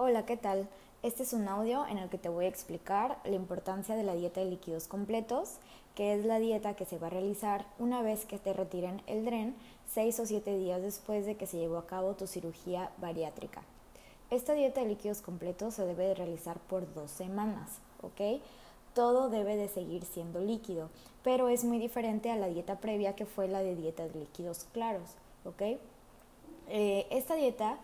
Hola, ¿qué tal? Este es un audio en el que te voy a explicar la importancia de la dieta de líquidos completos, que es la dieta que se va a realizar una vez que te retiren el DREN, seis o siete días después de que se llevó a cabo tu cirugía bariátrica. Esta dieta de líquidos completos se debe de realizar por dos semanas, ¿ok? Todo debe de seguir siendo líquido, pero es muy diferente a la dieta previa que fue la de dieta de líquidos claros, ¿ok? Eh, esta dieta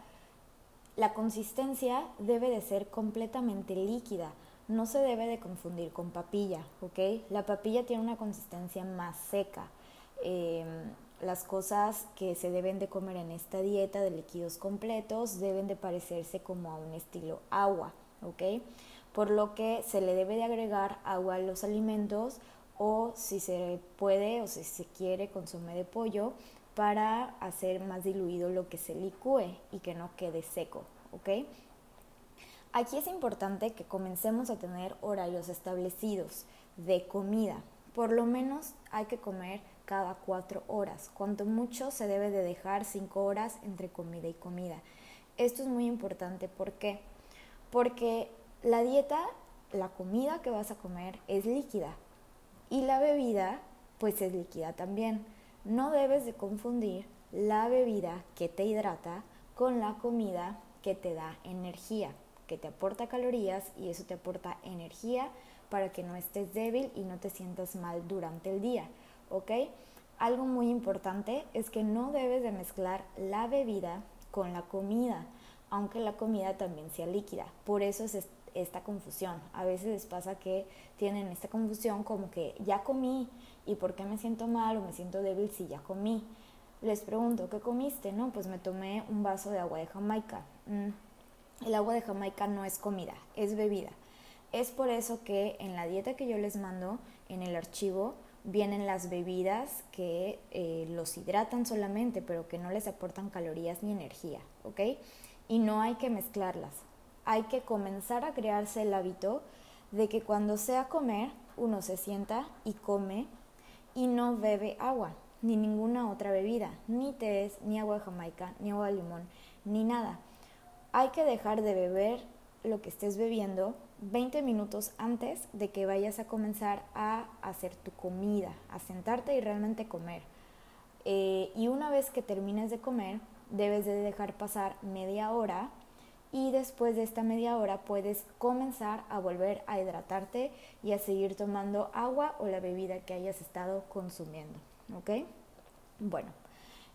la consistencia debe de ser completamente líquida, no se debe de confundir con papilla, ¿ok? La papilla tiene una consistencia más seca. Em, las cosas que se deben de comer en esta dieta de líquidos completos deben de parecerse como a un estilo agua, ¿ok? Por lo que se le debe de agregar agua a los alimentos o si se puede o si se quiere consume de pollo para hacer más diluido lo que se licúe y que no quede seco, ¿ok? Aquí es importante que comencemos a tener horarios establecidos de comida. Por lo menos hay que comer cada cuatro horas. Cuanto mucho se debe de dejar cinco horas entre comida y comida. Esto es muy importante. ¿Por qué? Porque la dieta, la comida que vas a comer es líquida y la bebida pues es líquida también. No debes de confundir la bebida que te hidrata con la comida que te da energía, que te aporta calorías y eso te aporta energía para que no estés débil y no te sientas mal durante el día, ¿ok? Algo muy importante es que no debes de mezclar la bebida con la comida, aunque la comida también sea líquida. Por eso es esta confusión. A veces les pasa que tienen esta confusión como que ya comí y por qué me siento mal o me siento débil si ya comí. Les pregunto, ¿qué comiste? No, pues me tomé un vaso de agua de Jamaica. Mm, el agua de Jamaica no es comida, es bebida. Es por eso que en la dieta que yo les mando, en el archivo, vienen las bebidas que eh, los hidratan solamente, pero que no les aportan calorías ni energía, ¿ok? Y no hay que mezclarlas hay que comenzar a crearse el hábito de que cuando sea comer, uno se sienta y come y no bebe agua, ni ninguna otra bebida, ni té, ni agua de jamaica, ni agua de limón, ni nada. Hay que dejar de beber lo que estés bebiendo 20 minutos antes de que vayas a comenzar a hacer tu comida, a sentarte y realmente comer. Eh, y una vez que termines de comer, debes de dejar pasar media hora y después de esta media hora puedes comenzar a volver a hidratarte y a seguir tomando agua o la bebida que hayas estado consumiendo. ¿Ok? Bueno,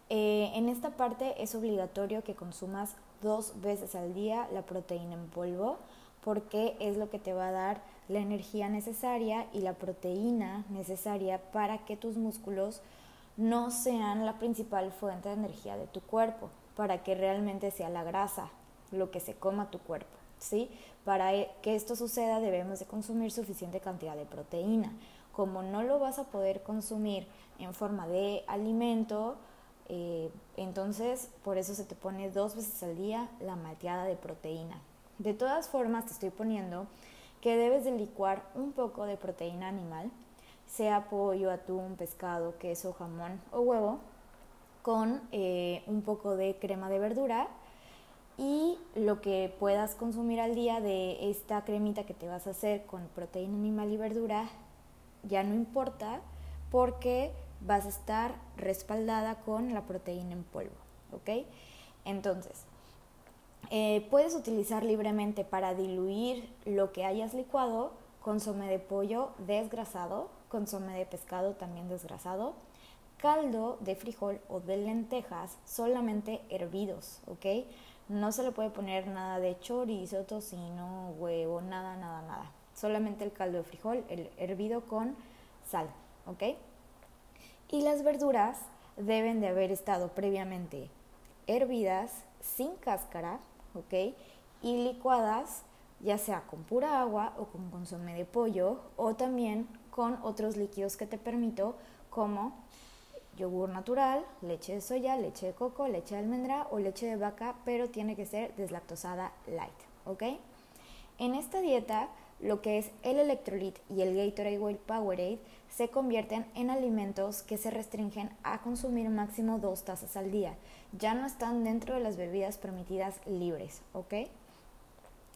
eh, en esta parte es obligatorio que consumas dos veces al día la proteína en polvo porque es lo que te va a dar la energía necesaria y la proteína necesaria para que tus músculos no sean la principal fuente de energía de tu cuerpo, para que realmente sea la grasa lo que se coma tu cuerpo. ¿sí? Para e, que esto suceda debemos de consumir suficiente cantidad de proteína. Como no lo vas a poder consumir en forma de alimento, eh, entonces por eso se te pone dos veces al día la malteada de proteína. De todas formas te estoy poniendo que debes de licuar un poco de proteína animal, sea pollo, atún, pescado, queso, jamón o huevo, con eh, un poco de crema de verdura y lo que puedas consumir al día de esta cremita que te vas a hacer con proteína animal y verdura ya no importa porque vas a estar respaldada con la proteína en polvo, ¿ok? Entonces, eh, puedes utilizar libremente para diluir lo que hayas licuado consome de pollo desgrasado, consome de pescado también desgrasado, caldo de frijol o de lentejas solamente hervidos, ¿ok? No se le puede poner nada de chorizo, tocino, huevo, nada, nada, nada. Solamente el caldo de frijol, el hervido con sal, ¿ok? Y las verduras deben de haber estado previamente hervidas sin cáscara, ¿ok? Y licuadas ya sea con pura agua o con consomé de pollo o también con otros líquidos que te permito como yogur natural, leche de soya, leche de coco, leche de almendra o leche de vaca, pero tiene que ser deslactosada light, ¿ok? En esta dieta, lo que es el electrolit y el Gatorade o el Powerade se convierten en alimentos que se restringen a consumir máximo dos tazas al día. Ya no están dentro de las bebidas permitidas libres, ¿ok?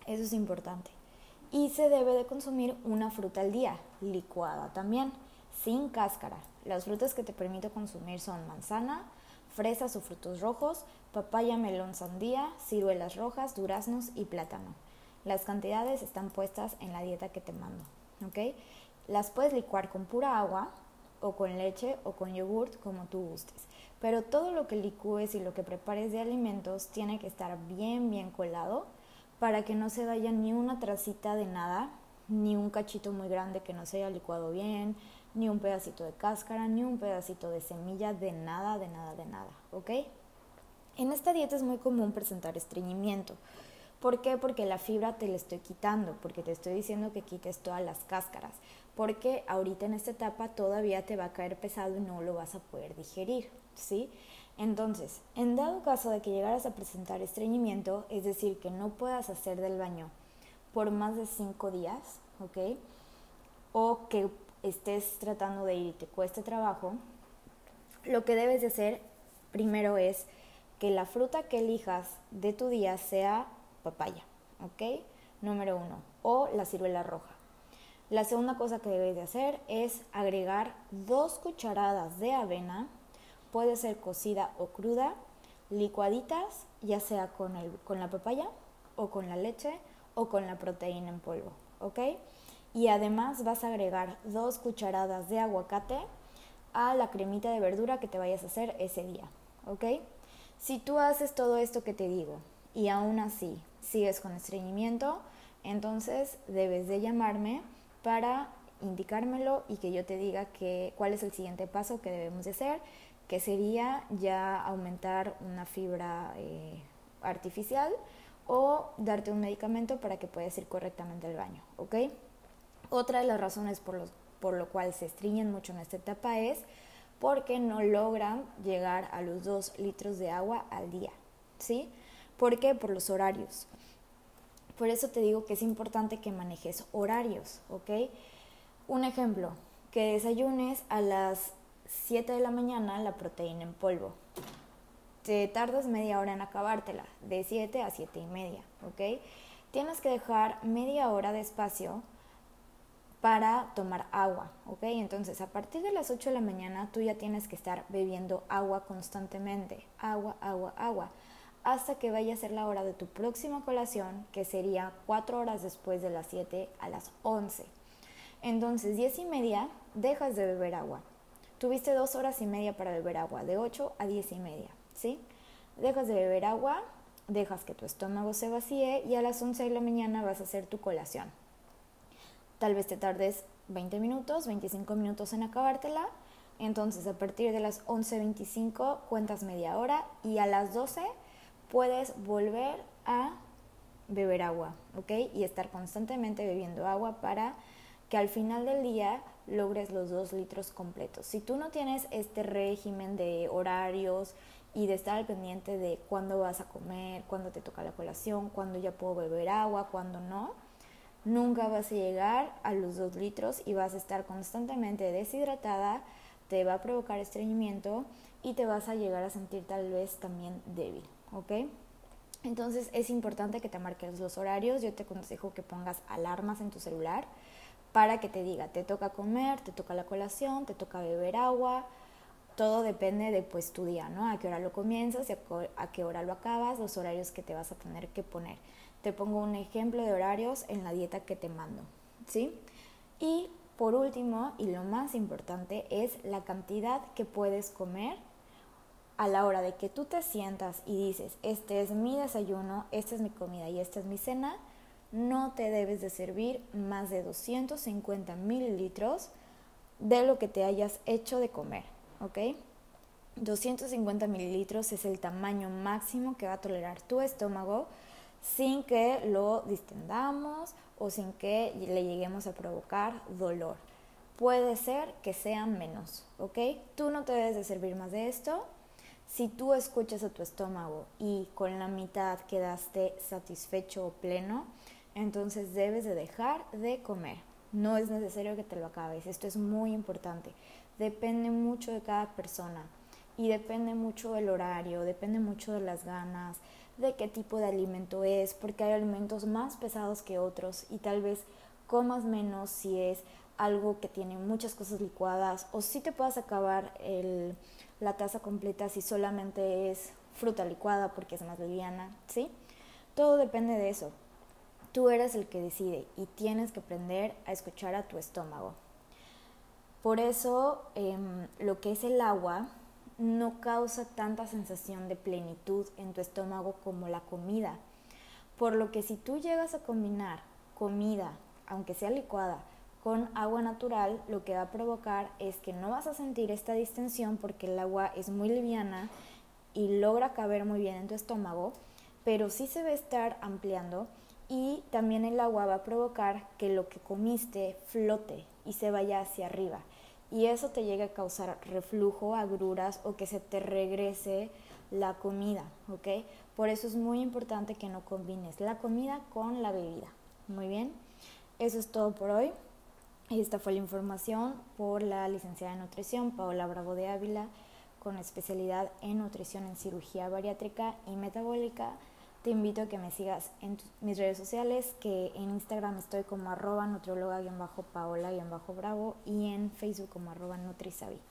Eso es importante. Y se debe de consumir una fruta al día, licuada también, sin cáscara. Las frutas que te permito consumir son manzana, fresas o frutos rojos, papaya, melón, sandía, ciruelas rojas, duraznos y plátano. Las cantidades están puestas en la dieta que te mando, ¿ok? Las puedes licuar con pura agua o con leche o con yogurt, como tú gustes. Pero todo lo que licúes y lo que prepares de alimentos tiene que estar bien, bien colado para que no se vaya ni una tracita de nada, ni un cachito muy grande que no se haya licuado bien, ni un pedacito de cáscara, ni un pedacito de semilla, de nada, de nada, de nada, ¿ok? En esta dieta es muy común presentar estreñimiento. ¿Por qué? Porque la fibra te la estoy quitando, porque te estoy diciendo que quites todas las cáscaras, porque ahorita en esta etapa todavía te va a caer pesado y no lo vas a poder digerir, ¿sí? Entonces, en dado caso de que llegaras a presentar estreñimiento, es decir, que no puedas hacer del baño por más de cinco días, ¿ok? O que estés tratando de ir y te cueste trabajo, lo que debes de hacer primero es que la fruta que elijas de tu día sea papaya, ¿ok? Número uno, o la ciruela roja. La segunda cosa que debes de hacer es agregar dos cucharadas de avena, puede ser cocida o cruda, licuaditas, ya sea con, el, con la papaya o con la leche o con la proteína en polvo, ¿ok? Y además vas a agregar dos cucharadas de aguacate a la cremita de verdura que te vayas a hacer ese día, ¿ok? Si tú haces todo esto que te digo y aún así sigues con estreñimiento, entonces debes de llamarme para indicármelo y que yo te diga cuál es el siguiente paso que debemos de hacer, que sería ya aumentar una fibra eh, artificial o darte un medicamento para que puedas ir correctamente al baño, ¿ok? Otra de las razones por, los, por lo cual se estreñen mucho en esta etapa es porque no logran llegar a los 2 litros de agua al día, ¿sí? ¿Por qué? Por los horarios. Por eso te digo que es importante que manejes horarios, ¿ok? Un ejemplo, que desayunes a las 7 de la mañana la proteína en polvo. Te tardas media hora en acabártela, de 7 a 7 y media, ¿ok? Tienes que dejar media hora de espacio para tomar agua, ¿ok? Entonces, a partir de las 8 de la mañana tú ya tienes que estar bebiendo agua constantemente, agua, agua, agua, hasta que vaya a ser la hora de tu próxima colación, que sería 4 horas después de las 7 a las 11. Entonces, 10 y media, dejas de beber agua. Tuviste 2 horas y media para beber agua, de 8 a 10 y media, ¿sí? Dejas de beber agua, dejas que tu estómago se vacíe y a las 11 de la mañana vas a hacer tu colación tal vez te tardes 20 minutos, 25 minutos en acabártela. Entonces, a partir de las 11.25 cuentas media hora y a las 12 puedes volver a beber agua, ¿ok? Y estar constantemente bebiendo agua para que al final del día logres los 2 litros completos. Si tú no tienes este régimen de horarios y de estar al pendiente de cuándo vas a comer, cuándo te toca la colación, cuándo ya puedo beber agua, cuándo no, nunca vas a llegar a los 2 litros y vas a estar constantemente deshidratada, te va a provocar estreñimiento y te vas a llegar a sentir tal vez también débil, ¿ok? Entonces es importante que te marques los horarios, yo te aconsejo que pongas alarmas en tu celular para que te diga, te toca comer, te toca la colación, te toca beber agua, todo depende de pues tu día, ¿no? A qué hora lo comienzas a qué hora lo acabas, los horarios que te vas a tener que poner. Te pongo un ejemplo de horarios en la dieta que te mando, ¿sí? Y por último, y lo más importante, es la cantidad que puedes comer a la hora de que tú te sientas y dices, este es mi desayuno, esta es mi comida y esta es mi cena, no te debes de servir más de 250 mililitros de lo que te hayas hecho de comer, ¿ok? 250 mililitros es el tamaño máximo que va a tolerar tu estómago sin que lo distendamos o sin que le lleguemos a provocar dolor. Puede ser que sea menos, ¿ok? Tú no te debes de servir más de esto. Si tú escuchas a tu estómago y con la mitad quedaste satisfecho o pleno, entonces debes de dejar de comer. No es necesario que te lo acabes. Esto es muy importante. Depende mucho de cada persona y depende mucho del horario, depende mucho de las ganas, de qué tipo de alimento es, porque hay alimentos más pesados que otros y tal vez comas menos si es algo que tiene muchas cosas licuadas o si te puedas acabar el, la taza completa si solamente es fruta licuada porque es más liviana, ¿sí? Todo depende de eso. Tú eres el que decide y tienes que aprender a escuchar a tu estómago. Por eso em, lo que es el agua no causa tanta sensación de plenitud en tu estómago como la comida. Por lo que si tú llegas a combinar comida, aunque sea licuada, con agua natural, lo que va a provocar es que no vas a sentir esta distensión porque el agua es muy liviana y logra caber muy bien en tu estómago, pero sí se va a estar ampliando y también el agua va a provocar que lo que comiste flote y se vaya hacia arriba. Y eso te llega a causar reflujo, agruras o que se te regrese la comida, ¿ok? Por eso es muy importante que no combines la comida con la bebida. Muy bien, eso es todo por hoy. Esta fue la información por la licenciada en nutrición Paola Bravo de Ávila con especialidad en nutrición en cirugía bariátrica y metabólica. Te invito a que me sigas en mis redes sociales, que en Instagram estoy como arroba nutrióloga-paola-bravo y en Facebook como arroba nutrisavi.